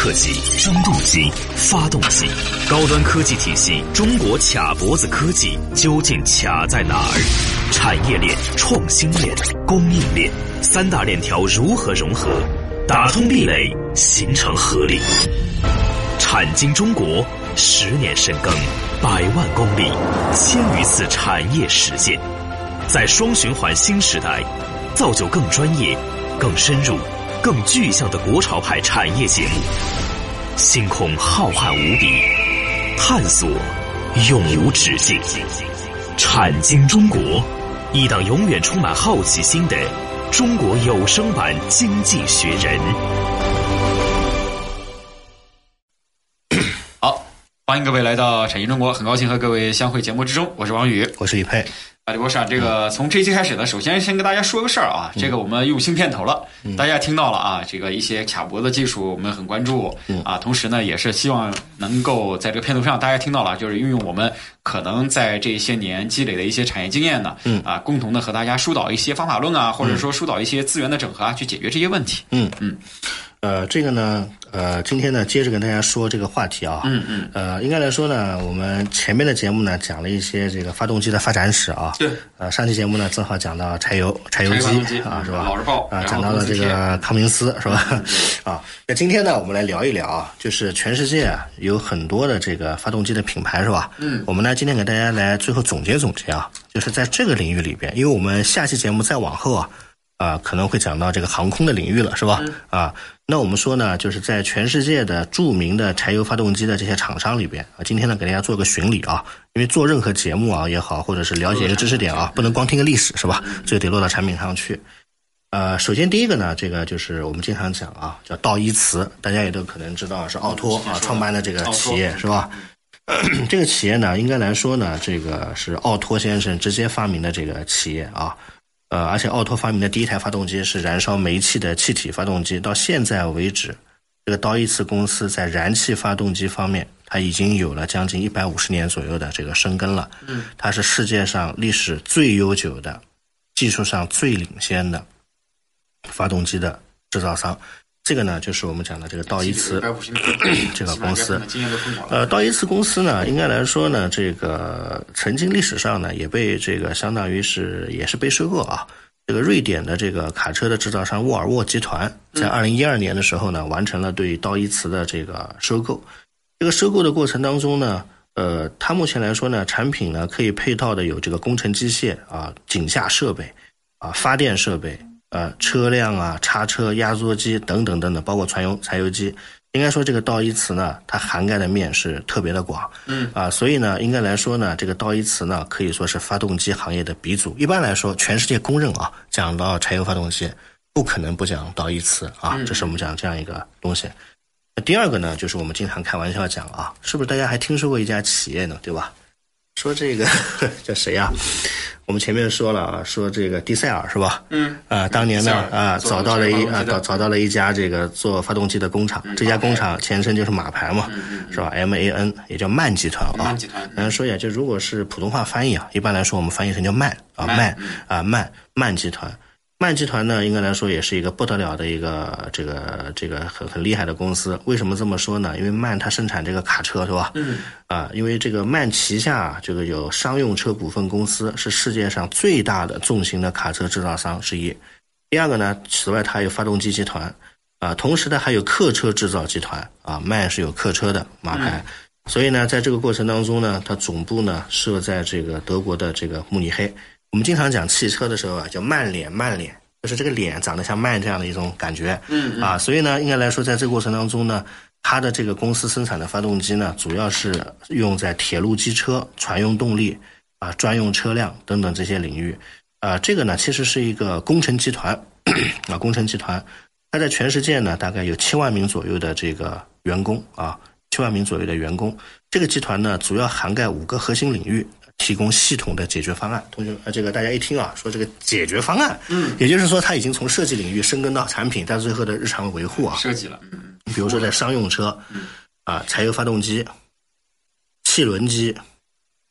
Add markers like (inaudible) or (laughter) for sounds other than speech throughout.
科技、发动机、发动机，高端科技体系中国卡脖子科技究竟卡在哪儿？产业链、创新链、供应链三大链条如何融合，打通壁垒，形成合力？产经中国十年深耕，百万公里，千余次产业实践，在双循环新时代，造就更专业、更深入。更具象的国潮派产业节目，星空浩瀚无比，探索永无止境。产经中国，一档永远充满好奇心的中国有声版《经济学人》。好，欢迎各位来到产经中国，很高兴和各位相会节目之中，我是王宇，我是李佩。啊，李博士啊，这个从这一期开始呢，首先先跟大家说个事儿啊，这个我们用新片头了，大家听到了啊，这个一些卡脖子技术我们很关注啊，同时呢，也是希望能够在这个片头上大家听到了，就是运用我们可能在这些年积累的一些产业经验呢，啊，共同的和大家疏导一些方法论啊，或者说疏导一些资源的整合啊，去解决这些问题。嗯。嗯。呃，这个呢，呃，今天呢，接着跟大家说这个话题啊，嗯嗯，呃，应该来说呢，我们前面的节目呢，讲了一些这个发动机的发展史啊，对，呃，上期节目呢，正好讲到柴油柴油机啊，是吧？啊，讲到了这个康明斯是吧？(laughs) 啊，那今天呢，我们来聊一聊啊，就是全世界啊，有很多的这个发动机的品牌是吧？嗯，我们呢，今天给大家来最后总结总结啊，就是在这个领域里边，因为我们下期节目再往后啊。啊，可能会讲到这个航空的领域了，是吧？啊，那我们说呢，就是在全世界的著名的柴油发动机的这些厂商里边啊，今天呢给大家做个巡礼啊，因为做任何节目啊也好，或者是了解一个知识点啊，不能光听个历史，是吧？这个得落到产品上去。呃，首先第一个呢，这个就是我们经常讲啊，叫道依茨，大家也都可能知道是奥托啊创办的这个企业，是吧？(clears throat) 这个企业呢，应该来说呢，这个是奥托先生直接发明的这个企业啊。呃，而且奥拓发明的第一台发动机是燃烧煤气的气体发动机。到现在为止，这个道依茨公司在燃气发动机方面，它已经有了将近一百五十年左右的这个生根了。嗯，它是世界上历史最悠久的、技术上最领先的发动机的制造商。这个呢，就是我们讲的这个道依瓷 (clears throat) 这个公司。呃，道依瓷公司呢，应该来说呢，这个曾经历史上呢，也被这个相当于是也是被收购啊。这个瑞典的这个卡车的制造商沃尔沃集团，在二零一二年的时候呢，完成了对道依瓷的这个收购。这个收购的过程当中呢，呃，它目前来说呢，产品呢可以配套的有这个工程机械啊、井下设备啊、发电设备。呃，车辆啊，叉车、压缩机等等等等，包括船油、柴油机，应该说这个道一词呢，它涵盖的面是特别的广。嗯啊，所以呢，应该来说呢，这个道一词呢，可以说是发动机行业的鼻祖。一般来说，全世界公认啊，讲到柴油发动机，不可能不讲道一词啊，这是我们讲这样一个东西。那第二个呢，就是我们经常开玩笑讲啊，是不是大家还听说过一家企业呢？对吧？说这个叫谁呀？我们前面说了啊，说这个迪塞尔是吧？嗯啊，当年呢啊，找到了一啊找找到了一家这个做发动机的工厂，这家工厂前身就是马牌嘛，是吧？M A N 也叫曼集团啊。曼集团。嗯，说一下，就如果是普通话翻译啊，一般来说我们翻译成叫曼啊曼啊曼曼集团。曼集团呢，应该来说也是一个不得了的一个这个这个很很厉害的公司。为什么这么说呢？因为曼它生产这个卡车是吧？嗯。啊，因为这个曼旗下这个有商用车股份公司，是世界上最大的重型的卡车制造商之一。第二个呢，此外它还有发动机集团，啊，同时呢还有客车制造集团，啊，曼是有客车的马牌。所以呢，在这个过程当中呢，它总部呢设在这个德国的这个慕尼黑。我们经常讲汽车的时候啊，叫慢脸，慢脸就是这个脸长得像慢这样的一种感觉，嗯啊，所以呢，应该来说，在这个过程当中呢，它的这个公司生产的发动机呢，主要是用在铁路机车、船用动力啊、专用车辆等等这些领域，啊，这个呢，其实是一个工程集团啊，工程集团，它在全世界呢，大概有七万名左右的这个员工啊，七万名左右的员工，这个集团呢，主要涵盖五个核心领域。提供系统的解决方案，同学呃，这个大家一听啊，说这个解决方案，嗯，也就是说，他已经从设计领域深耕到产品，到最后的日常维护啊，设计了，嗯，比如说在商用车，啊，柴油发动机、汽轮机、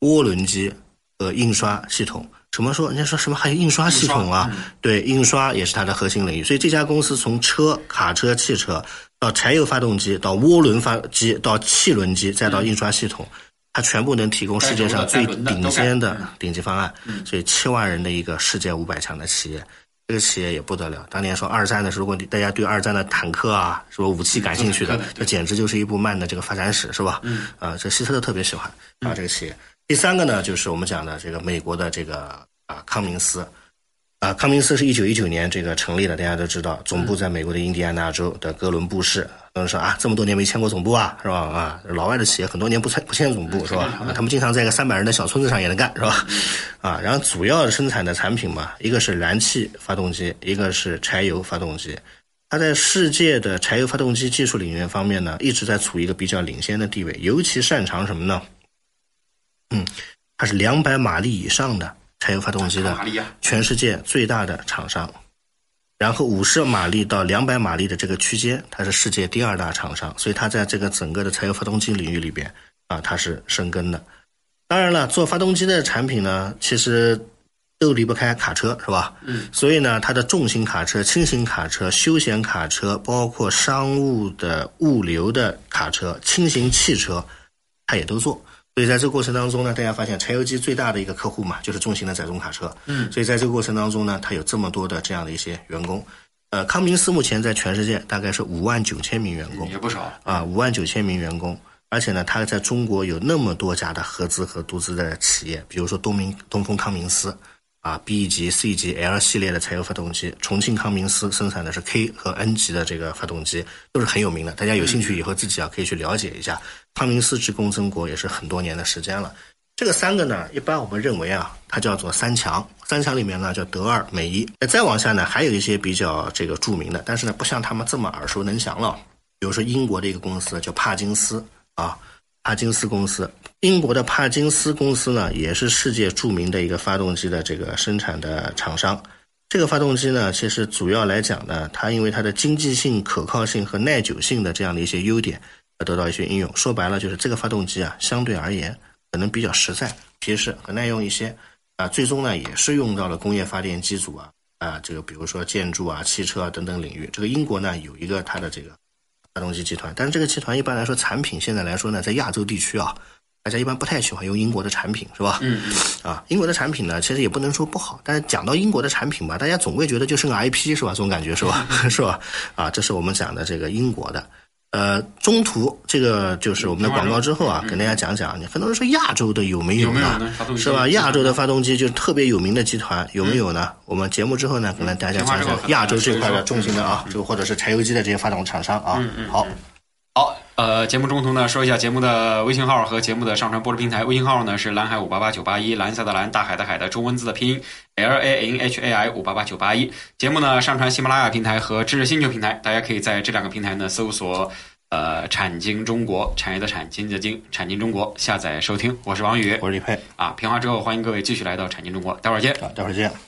涡轮机和印刷系统。什么说？人家说什么还有印刷系统啊？对，印刷也是它的核心领域。所以这家公司从车、卡车、汽车到柴油发动机，到涡轮发机，到汽轮机，再到印刷系统，它全部能提供世界上最顶尖的顶级方案。所以七万人的一个世界五百强的企业。这个企业也不得了。当年说二战的时候，如果大家对二战的坦克啊，什么武器感兴趣的，这简直就是一部慢的这个发展史，是吧？嗯。啊，这希特勒特别喜欢啊这个企业。第三个呢，就是我们讲的这个美国的这个啊康明斯。啊，康明斯是一九一九年这个成立的，大家都知道，总部在美国的印第安纳州的哥伦布市。有人说啊，这么多年没迁过总部啊，是吧？啊，老外的企业很多年不迁不迁总部，是吧？他们经常在一个三百人的小村子上也能干，是吧？啊，然后主要生产的产品嘛，一个是燃气发动机，一个是柴油发动机。它在世界的柴油发动机技术领域方面呢，一直在处于一个比较领先的地位，尤其擅长什么呢？嗯，它是两百马力以上的。柴油发动机的全世界最大的厂商，然后五十马力到两百马力的这个区间，它是世界第二大厂商，所以它在这个整个的柴油发动机领域里边啊，它是生根的。当然了，做发动机的产品呢，其实都离不开卡车，是吧？嗯。所以呢，它的重型卡车、轻型卡车、休闲卡车，包括商务的物流的卡车、轻型汽车，它也都做。所以在这个过程当中呢，大家发现柴油机最大的一个客户嘛，就是重型的载重卡车。嗯，所以在这个过程当中呢，它有这么多的这样的一些员工。呃，康明斯目前在全世界大概是五万九千名员工，也不少啊，五万九千名员工。而且呢，它在中国有那么多家的合资和独资的企业，比如说东明东风康明斯。啊，B 级、C 级、L 系列的柴油发动机，重庆康明斯生产的是 K 和 N 级的这个发动机，都是很有名的。大家有兴趣以后自己啊可以去了解一下。康明斯职工曾国也是很多年的时间了。这个三个呢，一般我们认为啊，它叫做三强。三强里面呢叫德二美一。再往下呢，还有一些比较这个著名的，但是呢不像他们这么耳熟能详了。比如说英国的一个公司叫帕金斯啊。帕金斯公司，英国的帕金斯公司呢，也是世界著名的一个发动机的这个生产的厂商。这个发动机呢，其实主要来讲呢，它因为它的经济性、可靠性和耐久性的这样的一些优点，得到一些应用。说白了，就是这个发动机啊，相对而言可能比较实在、结实和耐用一些。啊，最终呢，也是用到了工业发电机组啊，啊，这个比如说建筑啊、汽车啊等等领域。这个英国呢，有一个它的这个。发动机集团，但是这个集团一般来说，产品现在来说呢，在亚洲地区啊，大家一般不太喜欢用英国的产品，是吧？嗯嗯。啊，英国的产品呢，其实也不能说不好，但是讲到英国的产品吧，大家总会觉得就是个 IP，是吧？这种感觉是吧？(laughs) 是吧？啊，这是我们讲的这个英国的。呃，中途这个就是我们的广告之后啊，跟大家讲讲，很多人说亚洲的有没有呢？是吧？亚洲的发动机就特别有名的集团有没有呢？我们节目之后呢，可能大家讲讲亚洲这块的重型的啊，就或者是柴油机的这些发动厂商啊。好，好，呃，节目中途呢，说一下节目的微信号和节目的上传播出平台。微信号呢是蓝海五八八九八一，蓝色的蓝，大海的海的中文字的拼音 L A N H A I 五八八九八一。节目呢上传喜马拉雅平台和知识星球平台，大家可以在这两个平台呢搜索。呃，产经中国，产业的产，经济的经，产经中国，下载收听。我是王宇，我是李佩。啊，评话之后，欢迎各位继续来到产经中国，待会儿见。啊，待会儿见。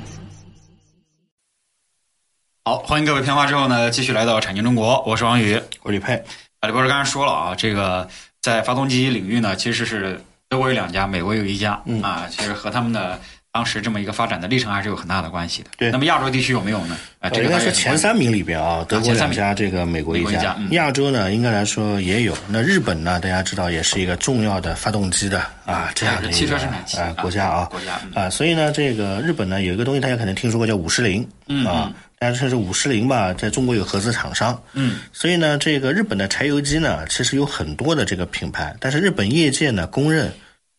好，欢迎各位片花之后呢，继续来到产经中国，我是王宇，我是李佩。啊，李博士刚才说了啊，这个在发动机领域呢，其实是德国有两家，美国有一家，啊，其实和他们的。当时这么一个发展的历程还是有很大的关系的。对，那么亚洲地区有没有呢？啊，应该是前三名里边啊，德国两家，这个美国一家。亚洲呢，应该来说也有。那日本呢，大家知道也是一个重要的发动机的啊这样的汽车生产啊国家啊国家啊，所以呢，这个日本呢有一个东西大家可能听说过叫五十铃啊，但是是五十铃吧，在中国有合资厂商。嗯，所以呢，这个日本的柴油机呢，其实有很多的这个品牌，但是日本业界呢公认。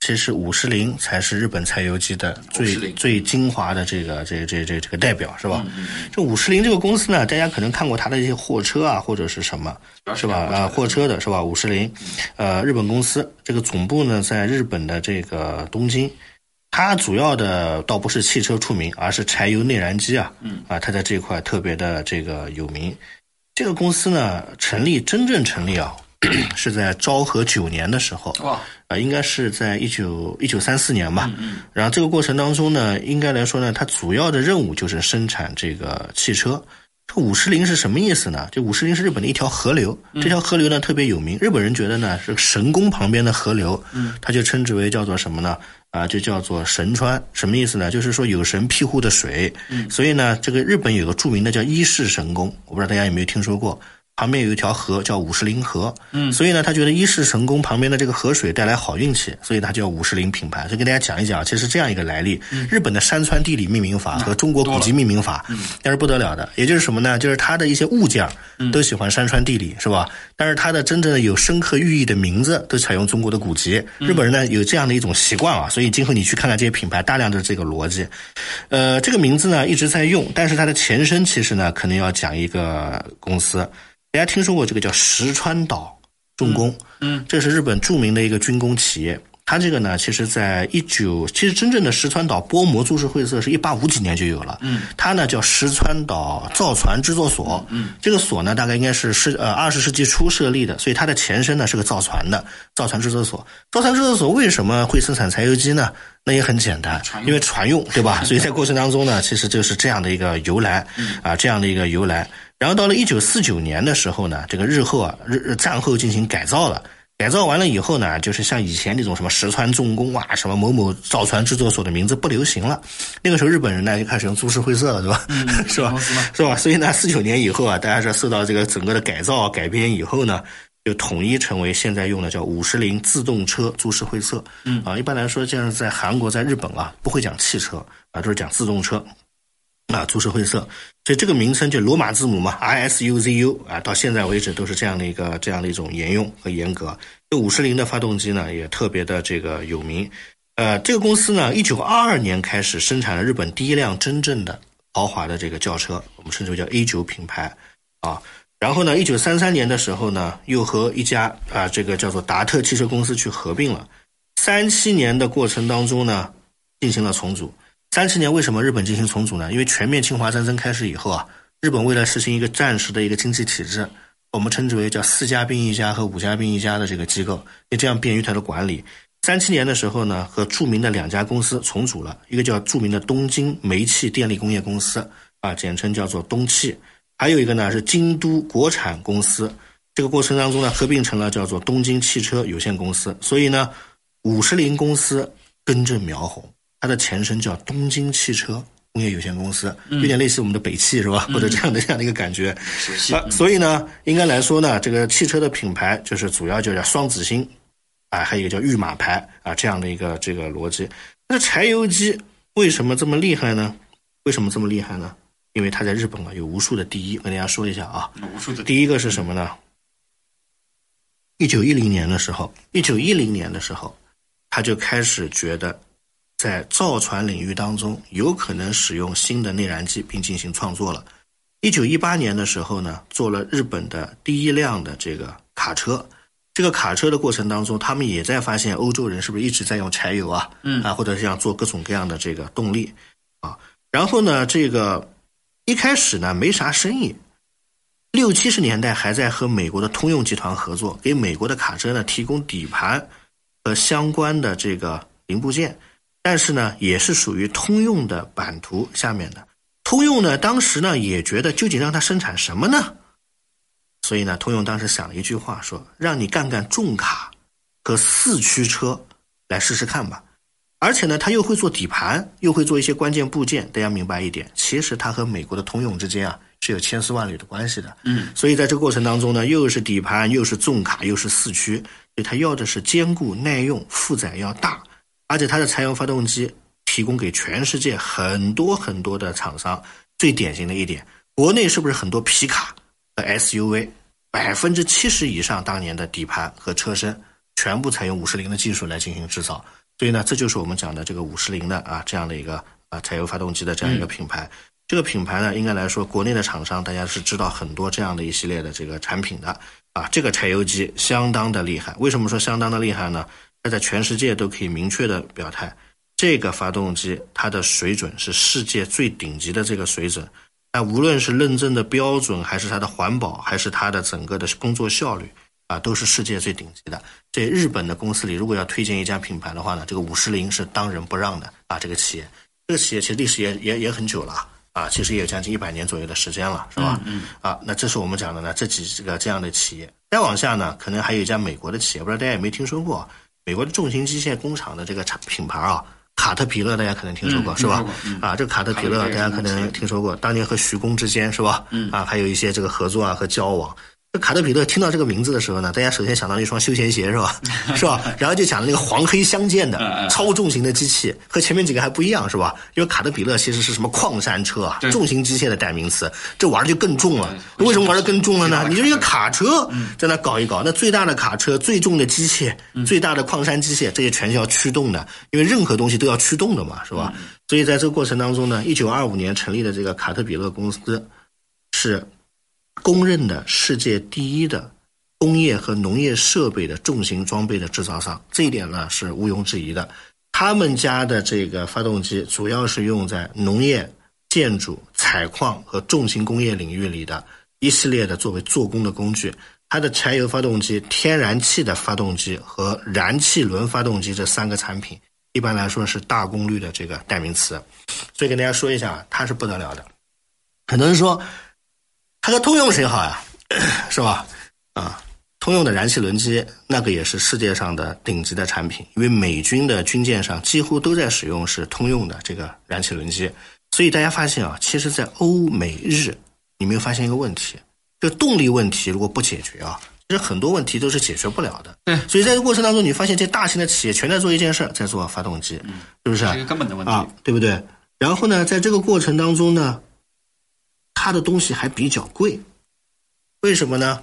其实五十铃才是日本柴油机的最最精华的这个这这这这个代表是吧？这五十铃这个公司呢，大家可能看过它的一些货车啊或者是什么，是吧？啊，货车的是吧？五十铃，呃，日本公司这个总部呢在日本的这个东京，它主要的倒不是汽车出名，而是柴油内燃机啊，啊，它在这块特别的这个有名。这个公司呢，成立真正成立啊，(coughs) 是在昭和九年的时候，哇，啊，应该是在一九一九三四年吧。嗯然后这个过程当中呢，应该来说呢，它主要的任务就是生产这个汽车。这五十铃是什么意思呢？这五十铃是日本的一条河流，这条河流呢特别有名，日本人觉得呢是神宫旁边的河流，嗯，他就称之为叫做什么呢？啊，就叫做神川，什么意思呢？就是说有神庇护的水，嗯，所以呢，这个日本有个著名的叫伊势神宫，我不知道大家有没有听说过。旁边有一条河叫五十铃河，嗯，所以呢，他觉得伊势神宫旁边的这个河水带来好运气，所以他叫五十铃品牌。所以跟大家讲一讲，其实这样一个来历。日本的山川地理命名法和中国古籍命名法，那是不得了的。也就是什么呢？就是它的一些物件都喜欢山川地理，是吧？但是它的真正的有深刻寓意的名字都采用中国的古籍。日本人呢有这样的一种习惯啊，所以今后你去看看这些品牌，大量的这个逻辑。呃，这个名字呢一直在用，但是它的前身其实呢可能要讲一个公司。大家听说过这个叫石川岛重工？嗯，这是日本著名的一个军工企业。它这个呢，其实在一九，其实真正的石川岛波膜株式会社是一八五几年就有了。嗯，它呢叫石川岛造船制作所。嗯，这个所呢大概应该是是呃二十世纪初设立的，所以它的前身呢是个造船的造船制作所。造船制作所为什么会生产柴油机呢？那也很简单，因为船用，对吧？(laughs) 所以在过程当中呢，其实就是这样的一个由来啊，这样的一个由来。然后到了一九四九年的时候呢，这个日后啊，日战后进行改造了。改造完了以后呢，就是像以前那种什么石川重工啊，什么某某造船制作所的名字不流行了。那个时候日本人呢就开始用株式会社了，是吧？(laughs) 是吧？是吧？所以呢，四九年以后啊，大家是受到这个整个的改造改编以后呢，就统一成为现在用的叫五十铃自动车株式会社。嗯啊，一般来说，像是在韩国、在日本啊，不会讲汽车啊，都是讲自动车。啊，株式会社，所以这个名称就罗马字母嘛，I S U Z U 啊，到现在为止都是这样的一个这样的一种沿用和严格。这五十铃的发动机呢，也特别的这个有名。呃，这个公司呢，一九二二年开始生产了日本第一辆真正的豪华的这个轿车，我们称之为叫 A 九品牌啊。然后呢，一九三三年的时候呢，又和一家啊这个叫做达特汽车公司去合并了。三七年的过程当中呢，进行了重组。三七年为什么日本进行重组呢？因为全面侵华战争开始以后啊，日本为了实行一个战时的一个经济体制，我们称之为叫四家兵一家和五家兵一家的这个机构，也这样便于它的管理。三七年的时候呢，和著名的两家公司重组了，一个叫著名的东京煤气电力工业公司啊，简称叫做东气，还有一个呢是京都国产公司。这个过程当中呢，合并成了叫做东京汽车有限公司。所以呢，五十铃公司根正苗红。它的前身叫东京汽车工业有限公司，有点类似我们的北汽是吧？或者这样的这样的一个感觉。啊，所以呢，应该来说呢，这个汽车的品牌就是主要就叫双子星，啊，还有一个叫御马牌啊，这样的一个这个逻辑。那柴油机为什么这么厉害呢？为什么这么厉害呢？因为它在日本啊有无数的第一，跟大家说一下啊。无数的第一个是什么呢？一九一零年的时候，一九一零年的时候，他就开始觉得。在造船领域当中，有可能使用新的内燃机并进行创作了。一九一八年的时候呢，做了日本的第一辆的这个卡车。这个卡车的过程当中，他们也在发现欧洲人是不是一直在用柴油啊？嗯啊，或者是要做各种各样的这个动力啊。然后呢，这个一开始呢没啥生意，六七十年代还在和美国的通用集团合作，给美国的卡车呢提供底盘和相关的这个零部件。但是呢，也是属于通用的版图下面的。通用呢，当时呢也觉得究竟让它生产什么呢？所以呢，通用当时想了一句话，说让你干干重卡和四驱车来试试看吧。而且呢，他又会做底盘，又会做一些关键部件。大家明白一点，其实他和美国的通用之间啊是有千丝万缕的关系的。嗯，所以在这个过程当中呢，又是底盘，又是重卡，又是四驱，所以它要的是坚固耐用，负载要大。而且它的柴油发动机提供给全世界很多很多的厂商。最典型的一点，国内是不是很多皮卡和 SUV，百分之七十以上当年的底盘和车身全部采用五十铃的技术来进行制造。所以呢，这就是我们讲的这个五十铃的啊这样的一个啊柴油发动机的这样一个品牌。这个品牌呢，应该来说，国内的厂商大家是知道很多这样的一系列的这个产品的啊。这个柴油机相当的厉害。为什么说相当的厉害呢？它在全世界都可以明确的表态，这个发动机它的水准是世界最顶级的这个水准，那无论是认证的标准，还是它的环保，还是它的整个的工作效率，啊，都是世界最顶级的。这日本的公司里，如果要推荐一家品牌的话呢，这个五十铃是当仁不让的啊。这个企业，这个企业其实历史也也也很久了啊，其实也有将近一百年左右的时间了，是吧？嗯。啊，那这是我们讲的呢，这几个这样的企业。再往下呢，可能还有一家美国的企业，不知道大家有没有听说过？美国的重型机械工厂的这个产品牌啊。卡特皮勒，大家可能听说过是吧？啊，这个卡特皮勒，大家可能听说过，当年和徐工之间是吧？啊，还有一些这个合作啊和交往。这卡特彼勒听到这个名字的时候呢，大家首先想到了一双休闲鞋是吧？(laughs) 是吧？然后就讲了那个黄黑相间的超重型的机器，和前面几个还不一样是吧？因为卡特彼勒其实是什么矿山车啊，重型机械的代名词，这玩的就更重了。为什么玩的更重了呢？你就一个卡车在那搞一搞，那最大的卡车、最重的机械、最大的矿山机械，这些全是要驱动的，因为任何东西都要驱动的嘛，是吧？所以在这个过程当中呢，一九二五年成立的这个卡特彼勒公司是。公认的世界第一的工业和农业设备的重型装备的制造商，这一点呢是毋庸置疑的。他们家的这个发动机主要是用在农业、建筑、采矿和重型工业领域里的一系列的作为做工的工具。它的柴油发动机、天然气的发动机和燃气轮发动机这三个产品，一般来说是大功率的这个代名词。所以跟大家说一下，它是不得了的。很多人说。它和通用谁好呀？(coughs) 是吧？啊，通用的燃气轮机那个也是世界上的顶级的产品，因为美军的军舰上几乎都在使用是通用的这个燃气轮机。所以大家发现啊，其实，在欧美日，你没有发现一个问题？这动力问题如果不解决啊，其实很多问题都是解决不了的。对。所以在这个过程当中，你发现这大型的企业全在做一件事，在做发动机，是不是？是一个根本的问题啊，对不对？然后呢，在这个过程当中呢？它的东西还比较贵，为什么呢？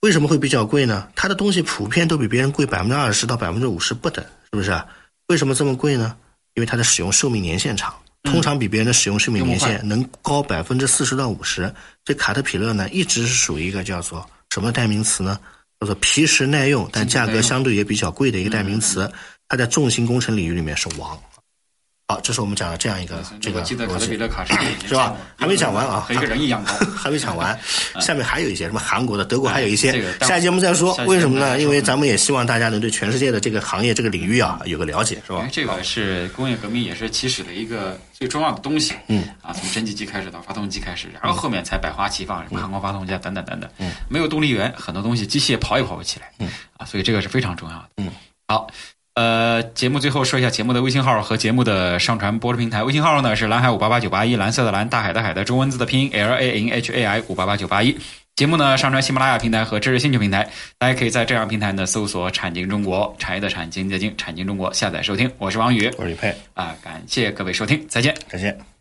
为什么会比较贵呢？它的东西普遍都比别人贵百分之二十到百分之五十不等，是不是？为什么这么贵呢？因为它的使用寿命年限长，通常比别人的使用寿命年限能高百分之四十到五十。这卡特彼勒呢，一直是属于一个叫做什么代名词呢？叫做皮实耐用，但价格相对也比较贵的一个代名词。它在重型工程领域里面是王。好，这是我们讲的这样一个这个记得卡特彼勒卡 (clears throat) 是吧？还没讲完啊，(laughs) 和一个人一样高，(laughs) 还没讲完。(laughs) 下面还有一些什么韩国的、德国还有一些，下期节目再说。为什么呢？因为咱们也希望大家能对全世界的这个行业、这个领域啊有个了解，是吧？这个是工业革命也是起始的一个最重要的东西。嗯啊，从蒸汽机开始到发动机开始，然后后面才百花齐放，什么航空发动机啊等等等等。嗯，没有动力源，很多东西机器也跑也跑不起来。嗯啊，所以这个是非常重要的。嗯，好。呃，节目最后说一下节目的微信号和节目的上传播出平台。微信号呢是蓝海五八八九八一，蓝色的蓝，大海的海的中文字的拼音 L A N H A I 五八八九八一。节目呢上传喜马拉雅平台和知识星球平台，大家可以在这样平台呢搜索“产经中国”，产业的产经的经，产经中国下载收听。我是王宇，我是李佩啊，感谢各位收听，再见，再见。